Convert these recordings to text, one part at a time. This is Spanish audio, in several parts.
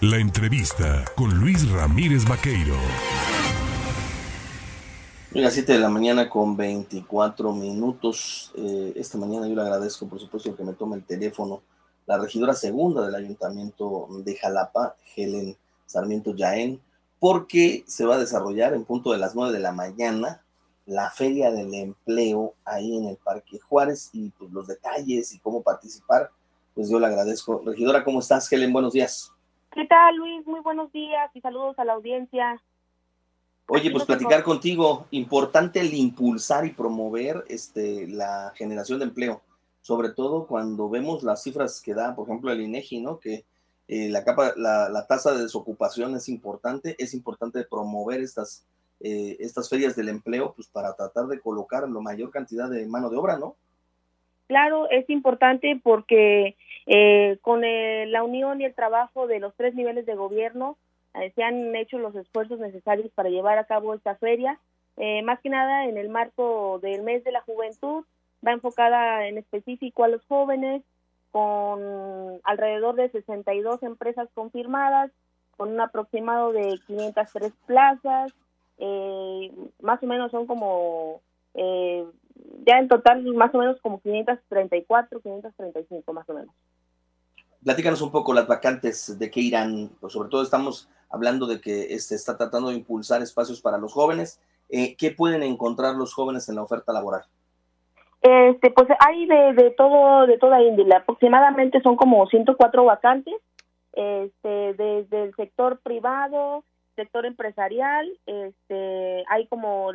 La entrevista con Luis Ramírez Vaqueiro. Las 7 de la mañana con 24 minutos. Eh, esta mañana yo le agradezco, por supuesto, que me tome el teléfono la regidora segunda del Ayuntamiento de Jalapa, Helen Sarmiento Yaén, porque se va a desarrollar en punto de las 9 de la mañana la Feria del Empleo ahí en el Parque Juárez y pues, los detalles y cómo participar, pues yo le agradezco. Regidora, ¿cómo estás, Helen? Buenos días. ¿Qué tal, Luis? Muy buenos días y saludos a la audiencia. Oye, pues platicar contigo, importante el impulsar y promover este, la generación de empleo, sobre todo cuando vemos las cifras que da, por ejemplo, el INEGI, ¿no? Que eh, la, capa, la, la, tasa de desocupación es importante, es importante promover estas, eh, estas ferias del empleo, pues para tratar de colocar la mayor cantidad de mano de obra, ¿no? Claro, es importante porque eh, con la unión y el trabajo de los tres niveles de gobierno eh, se han hecho los esfuerzos necesarios para llevar a cabo esta feria. Eh, más que nada en el marco del mes de la juventud, va enfocada en específico a los jóvenes, con alrededor de 62 empresas confirmadas, con un aproximado de 503 plazas, más o menos son como ya en total más o menos como 534, 535 más o menos. Platícanos un poco las vacantes de qué irán, pues sobre todo estamos hablando de que se este, está tratando de impulsar espacios para los jóvenes. Eh, ¿Qué pueden encontrar los jóvenes en la oferta laboral? Este, pues hay de, todo, de toda índole. Aproximadamente son como 104 vacantes, este, desde el sector privado, sector empresarial, este, hay como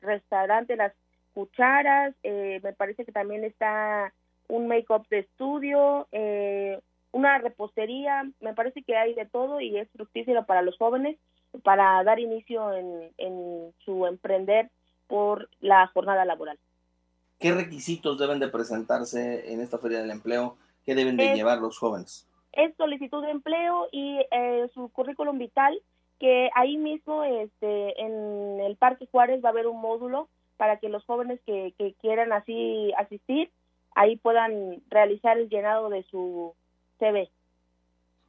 restaurante Las Cucharas, eh, me parece que también está un make-up de estudio, eh, una repostería, me parece que hay de todo y es fructífero para los jóvenes para dar inicio en, su emprender por la jornada laboral. ¿Qué requisitos deben de presentarse en esta feria del empleo? ¿Qué deben de llevar los jóvenes? Es solicitud de empleo y eh, su currículum vital, que ahí mismo este, en el Parque Juárez va a haber un módulo para que los jóvenes que, que quieran así asistir, ahí puedan realizar el llenado de su CV.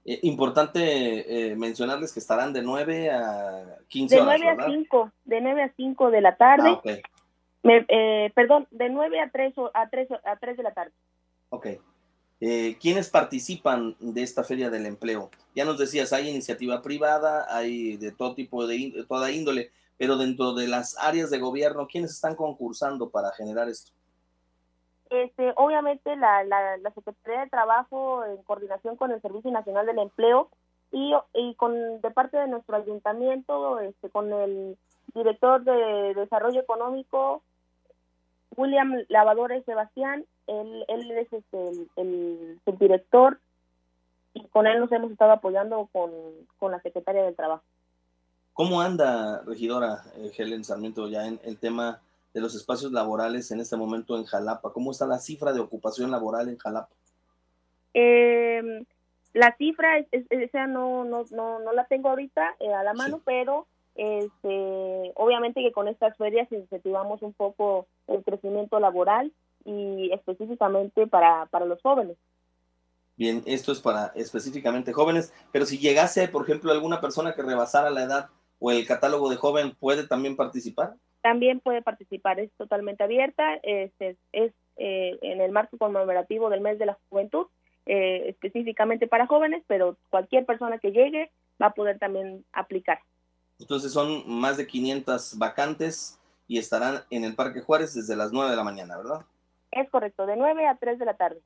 Eh, importante eh, mencionarles que estarán de 9 a 15 horas, De 9 a 5, de 9 a 5 de la tarde. Ah, eh, perdón, de 9 a 3, a 3, a 3 de la tarde. Ok. ¿Quiénes participan de esta Feria del Empleo? Ya nos decías, hay iniciativa privada, hay de todo tipo, de, de toda índole, pero dentro de las áreas de gobierno, ¿quiénes están concursando para generar esto? Este, obviamente la, la, Secretaría de Trabajo en coordinación con el Servicio Nacional del Empleo y, y con de parte de nuestro ayuntamiento, este, con el director de Desarrollo Económico, William Lavadores Sebastián, él, él es este, el, subdirector y con él nos hemos estado apoyando con, con la Secretaria del Trabajo. ¿Cómo anda, regidora eh, Helen Sarmiento, ya en el tema de los espacios laborales en este momento en Jalapa? ¿Cómo está la cifra de ocupación laboral en Jalapa? Eh, la cifra, esa no, no, no, no, la tengo ahorita eh, a la mano, pero este, obviamente que con estas ferias incentivamos un poco el crecimiento laboral y específicamente para, para los jóvenes. Bien, esto es para específicamente jóvenes, pero si llegase, por ejemplo, alguna persona que rebasara la edad o el catálogo de joven, ¿puede también participar? También puede participar, es totalmente abierta, es, es, eh, en el marco conmemorativo del mes de la juventud, eh, específicamente para jóvenes, pero cualquier persona que llegue va a poder también aplicar. Entonces son más de 500 vacantes y estarán en el Parque Juárez desde las 9 de la mañana, ¿verdad? Es correcto, de 9 a 3 de la tarde.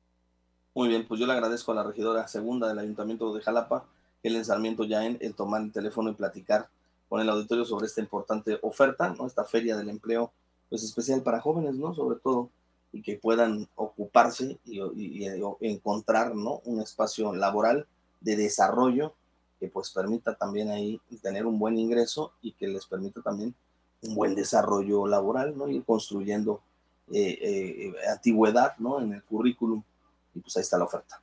Muy bien, pues yo le agradezco a la regidora segunda del Ayuntamiento de Jalapa, Helen Sarmiento Yaén, el tomar el teléfono y platicar con el auditorio sobre esta importante oferta, ¿no? Esta feria del empleo, pues especial para jóvenes, ¿no? Sobre todo, y que puedan ocuparse y, encontrar, ¿no? Un espacio laboral de desarrollo que pues permita también ahí tener un buen ingreso y que les permita también un buen desarrollo laboral, ¿no? Ir construyendo eh, eh, antigüedad, ¿no? En el currículum y pues ahí está la oferta.